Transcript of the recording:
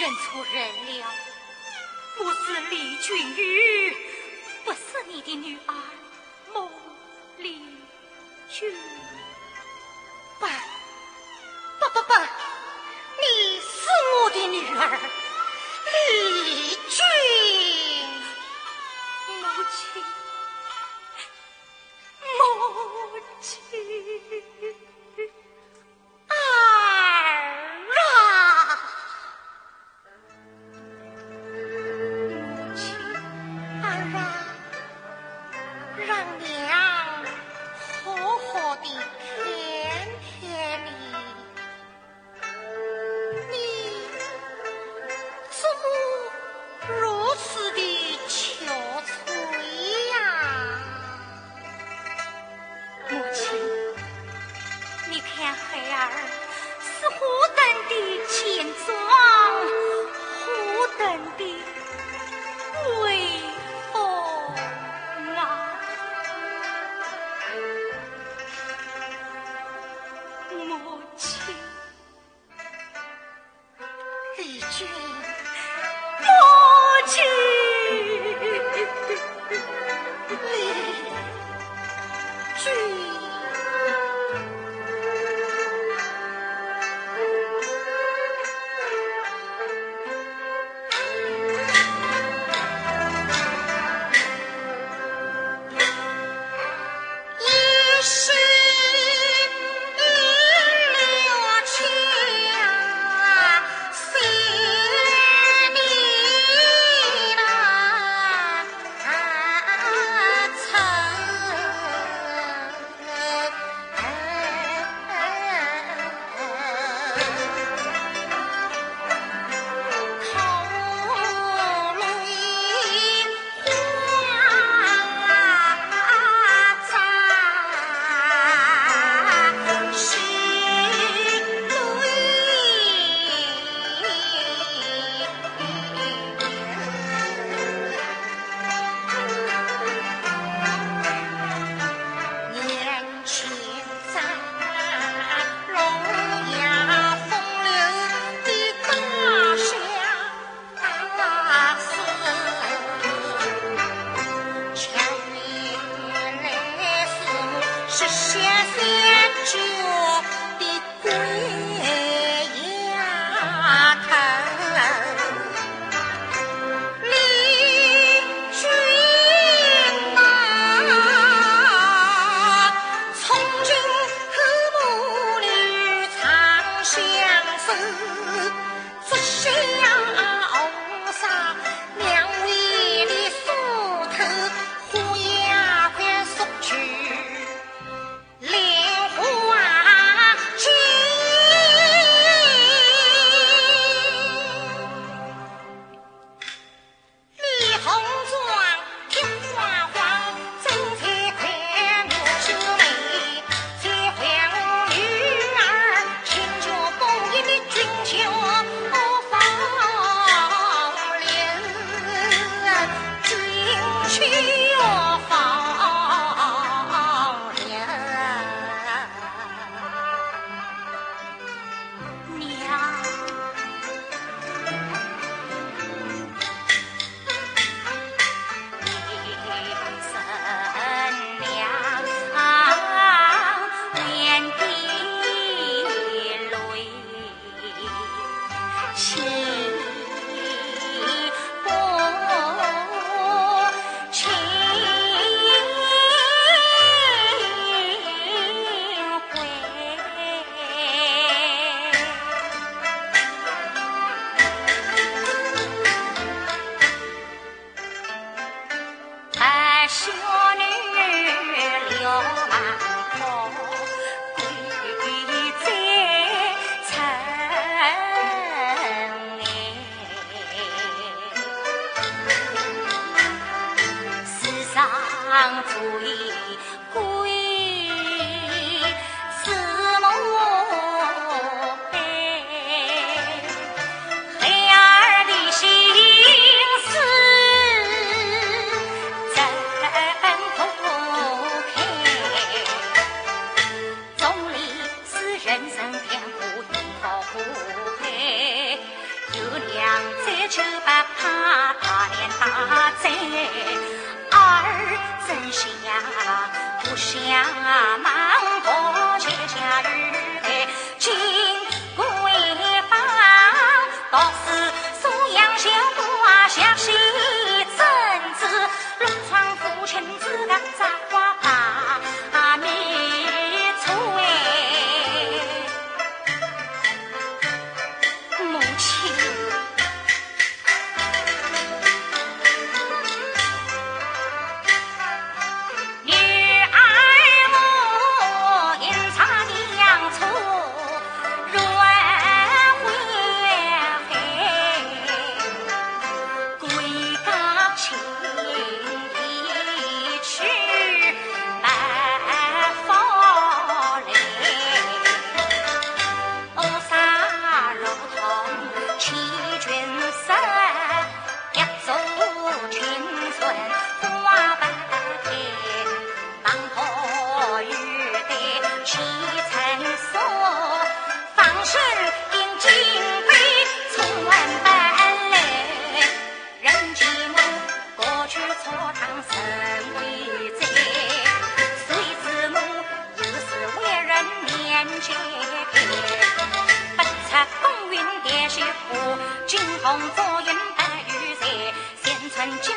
认错人了，我是李俊玉，不是你的女儿孟丽君。不，不不不，你是我的女儿离君不弃，离君。是做下和尚人生天苦地饱苦海，有娘在就不怕大年大灾，二真想不想忙活？七层锁，放身定金杯从万本来，人见我过去错堂甚为罪，虽知我又是为人面前开。不测风云迭雪花，惊鸿坐云白玉山，先存金